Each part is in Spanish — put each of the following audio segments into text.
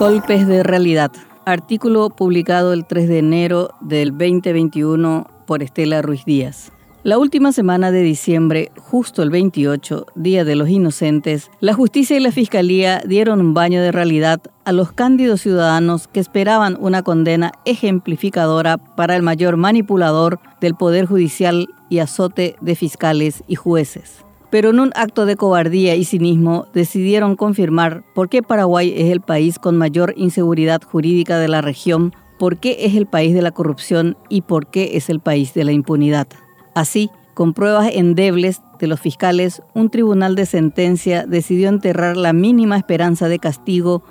Golpes de realidad. Artículo publicado el 3 de enero del 2021 por Estela Ruiz Díaz. La última semana de diciembre, justo el 28, Día de los Inocentes, la justicia y la fiscalía dieron un baño de realidad a los cándidos ciudadanos que esperaban una condena ejemplificadora para el mayor manipulador del Poder Judicial y azote de fiscales y jueces pero en un acto de cobardía y cinismo decidieron confirmar por qué Paraguay es el país con mayor inseguridad jurídica de la región, por qué es el país de la corrupción y por qué es el país de la impunidad. Así, con pruebas endebles de los fiscales, un tribunal de sentencia decidió enterrar la mínima esperanza de castigo,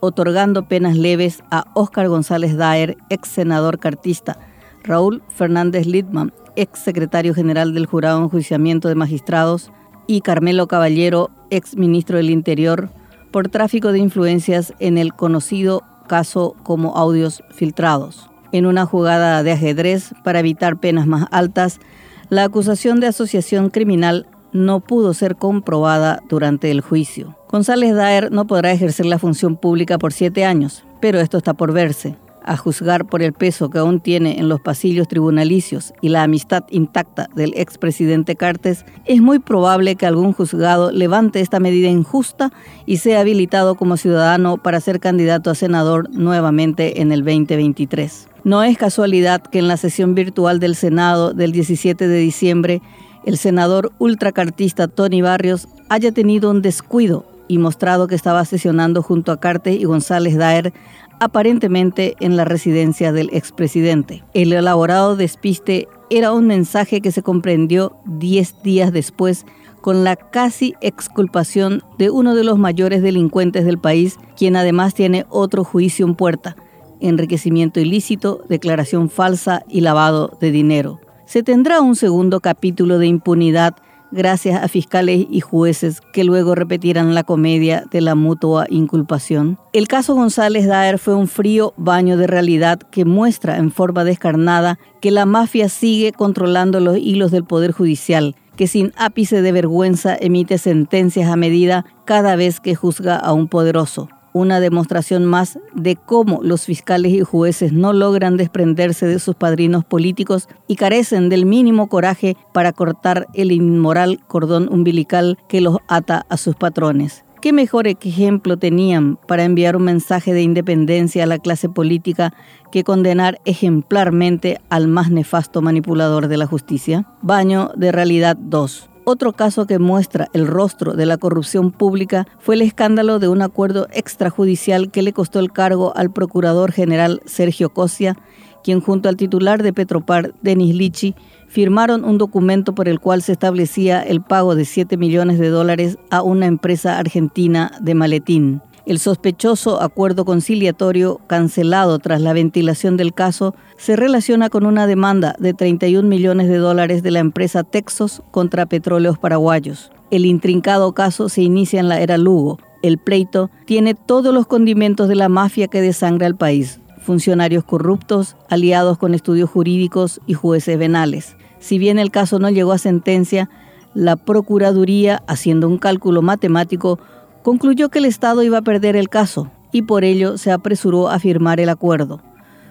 otorgando penas leves a Óscar González Daer, ex senador cartista, Raúl Fernández Lidman, ex secretario general del Jurado de Enjuiciamiento de Magistrados, y Carmelo Caballero, ex ministro del Interior, por tráfico de influencias en el conocido caso como audios filtrados. En una jugada de ajedrez para evitar penas más altas, la acusación de asociación criminal no pudo ser comprobada durante el juicio. González Daer no podrá ejercer la función pública por siete años, pero esto está por verse a juzgar por el peso que aún tiene en los pasillos tribunalicios y la amistad intacta del expresidente Cartes, es muy probable que algún juzgado levante esta medida injusta y sea habilitado como ciudadano para ser candidato a senador nuevamente en el 2023. No es casualidad que en la sesión virtual del Senado del 17 de diciembre, el senador ultracartista Tony Barrios haya tenido un descuido y mostrado que estaba sesionando junto a Cartes y González Daer aparentemente en la residencia del expresidente. El elaborado despiste era un mensaje que se comprendió 10 días después con la casi exculpación de uno de los mayores delincuentes del país, quien además tiene otro juicio en puerta, enriquecimiento ilícito, declaración falsa y lavado de dinero. Se tendrá un segundo capítulo de impunidad gracias a fiscales y jueces que luego repetirán la comedia de la mutua inculpación. El caso González Daer fue un frío baño de realidad que muestra en forma descarnada que la mafia sigue controlando los hilos del Poder Judicial, que sin ápice de vergüenza emite sentencias a medida cada vez que juzga a un poderoso una demostración más de cómo los fiscales y jueces no logran desprenderse de sus padrinos políticos y carecen del mínimo coraje para cortar el inmoral cordón umbilical que los ata a sus patrones. ¿Qué mejor ejemplo tenían para enviar un mensaje de independencia a la clase política que condenar ejemplarmente al más nefasto manipulador de la justicia? Baño de realidad 2. Otro caso que muestra el rostro de la corrupción pública fue el escándalo de un acuerdo extrajudicial que le costó el cargo al procurador general Sergio Cosia, quien junto al titular de Petropar, Denis Lichi, firmaron un documento por el cual se establecía el pago de 7 millones de dólares a una empresa argentina de maletín. El sospechoso acuerdo conciliatorio cancelado tras la ventilación del caso se relaciona con una demanda de 31 millones de dólares de la empresa Texos contra petróleos paraguayos. El intrincado caso se inicia en la era Lugo. El pleito tiene todos los condimentos de la mafia que desangra el país. Funcionarios corruptos, aliados con estudios jurídicos y jueces venales. Si bien el caso no llegó a sentencia, la Procuraduría, haciendo un cálculo matemático, concluyó que el Estado iba a perder el caso y por ello se apresuró a firmar el acuerdo.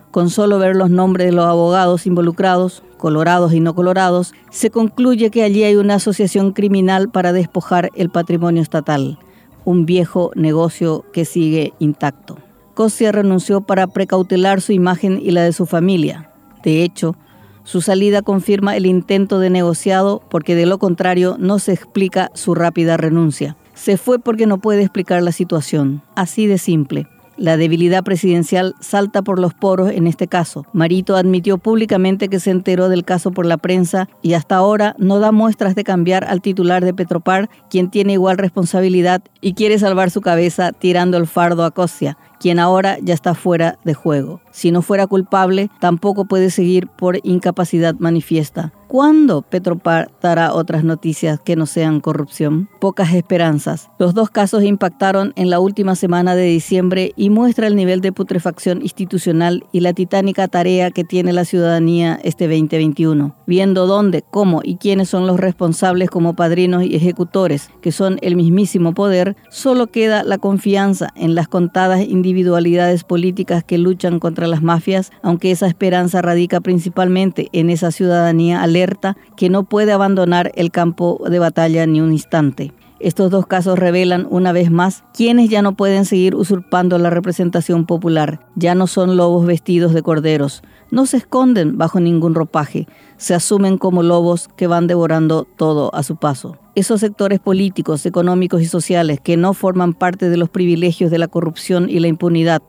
Con solo ver los nombres de los abogados involucrados, colorados y no colorados, se concluye que allí hay una asociación criminal para despojar el patrimonio estatal, un viejo negocio que sigue intacto. Cosia renunció para precautelar su imagen y la de su familia. De hecho, su salida confirma el intento de negociado porque de lo contrario no se explica su rápida renuncia. Se fue porque no puede explicar la situación. Así de simple. La debilidad presidencial salta por los poros en este caso. Marito admitió públicamente que se enteró del caso por la prensa y hasta ahora no da muestras de cambiar al titular de Petropar, quien tiene igual responsabilidad y quiere salvar su cabeza tirando el fardo a Cosia, quien ahora ya está fuera de juego. Si no fuera culpable, tampoco puede seguir por incapacidad manifiesta. ¿Cuándo Petropar dará otras noticias que no sean corrupción? Pocas esperanzas. Los dos casos impactaron en la última semana de diciembre y muestra el nivel de putrefacción institucional y la titánica tarea que tiene la ciudadanía este 2021, viendo dónde, cómo y quiénes son los responsables como padrinos y ejecutores, que son el mismísimo poder, solo queda la confianza en las contadas individualidades políticas que luchan contra las mafias, aunque esa esperanza radica principalmente en esa ciudadanía alerta que no puede abandonar el campo de batalla ni un instante. Estos dos casos revelan una vez más quienes ya no pueden seguir usurpando la representación popular. Ya no son lobos vestidos de corderos. No se esconden bajo ningún ropaje. Se asumen como lobos que van devorando todo a su paso. Esos sectores políticos, económicos y sociales que no forman parte de los privilegios de la corrupción y la impunidad,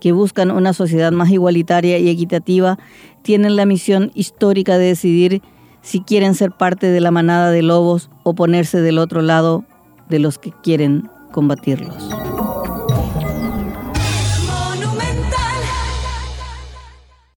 que buscan una sociedad más igualitaria y equitativa, tienen la misión histórica de decidir si quieren ser parte de la manada de lobos o ponerse del otro lado de los que quieren combatirlos.